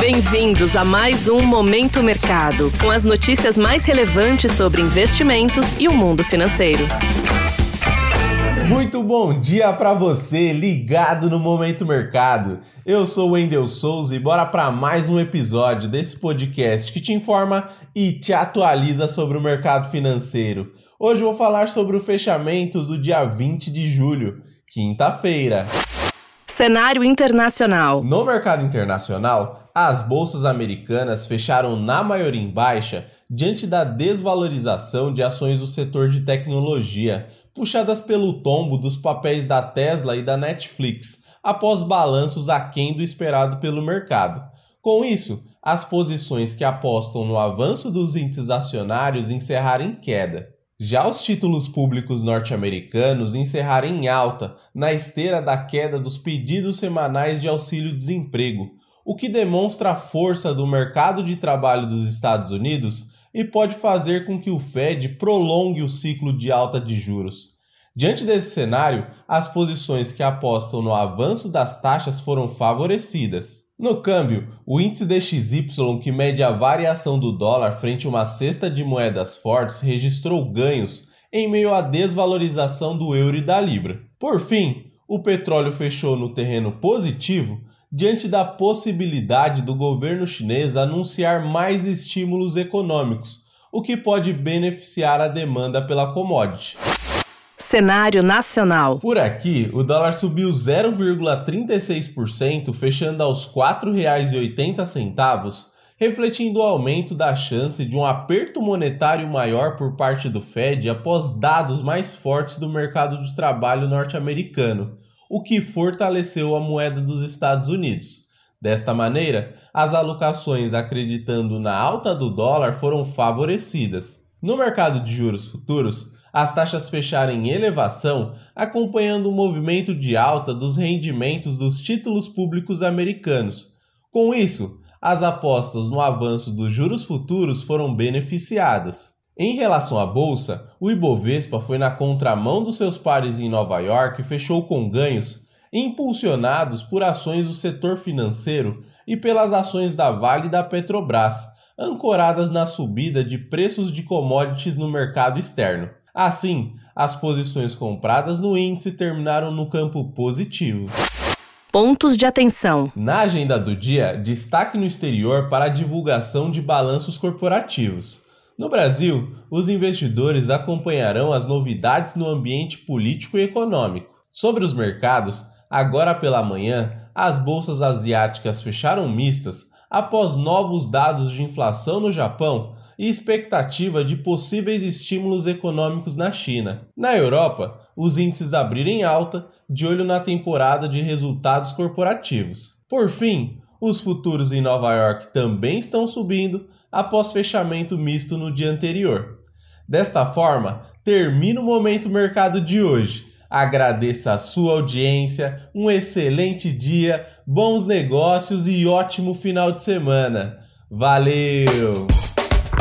Bem-vindos a mais um Momento Mercado, com as notícias mais relevantes sobre investimentos e o mundo financeiro. Muito bom dia para você ligado no Momento Mercado. Eu sou Wendel Souza e bora para mais um episódio desse podcast que te informa e te atualiza sobre o mercado financeiro. Hoje vou falar sobre o fechamento do dia 20 de julho, quinta-feira. Cenário internacional. No mercado internacional, as bolsas americanas fecharam na maioria em baixa diante da desvalorização de ações do setor de tecnologia, puxadas pelo tombo dos papéis da Tesla e da Netflix, após balanços aquém do esperado pelo mercado. Com isso, as posições que apostam no avanço dos índices acionários encerraram em queda. Já os títulos públicos norte-americanos encerraram em alta na esteira da queda dos pedidos semanais de auxílio-desemprego, o que demonstra a força do mercado de trabalho dos Estados Unidos e pode fazer com que o Fed prolongue o ciclo de alta de juros. Diante desse cenário, as posições que apostam no avanço das taxas foram favorecidas. No câmbio, o índice DXY, que mede a variação do dólar frente a uma cesta de moedas fortes, registrou ganhos em meio à desvalorização do euro e da libra. Por fim, o petróleo fechou no terreno positivo diante da possibilidade do governo chinês anunciar mais estímulos econômicos, o que pode beneficiar a demanda pela commodity. Cenário nacional. Por aqui, o dólar subiu 0,36%, fechando aos R$ 4,80, refletindo o aumento da chance de um aperto monetário maior por parte do Fed após dados mais fortes do mercado de trabalho norte-americano, o que fortaleceu a moeda dos Estados Unidos. Desta maneira, as alocações acreditando na alta do dólar foram favorecidas. No mercado de juros futuros, as taxas fecharam em elevação, acompanhando o movimento de alta dos rendimentos dos títulos públicos americanos. Com isso, as apostas no avanço dos juros futuros foram beneficiadas. Em relação à bolsa, o Ibovespa foi na contramão dos seus pares em Nova York e fechou com ganhos impulsionados por ações do setor financeiro e pelas ações da Vale e da Petrobras, ancoradas na subida de preços de commodities no mercado externo. Assim, as posições compradas no índice terminaram no campo positivo. Pontos de atenção. Na agenda do dia, destaque no exterior para a divulgação de balanços corporativos. No Brasil, os investidores acompanharão as novidades no ambiente político e econômico. Sobre os mercados, agora pela manhã, as bolsas asiáticas fecharam mistas após novos dados de inflação no Japão e expectativa de possíveis estímulos econômicos na China. Na Europa, os índices abriram em alta, de olho na temporada de resultados corporativos. Por fim, os futuros em Nova York também estão subindo após fechamento misto no dia anterior. Desta forma, termina o momento mercado de hoje. Agradeço a sua audiência, um excelente dia, bons negócios e ótimo final de semana. Valeu!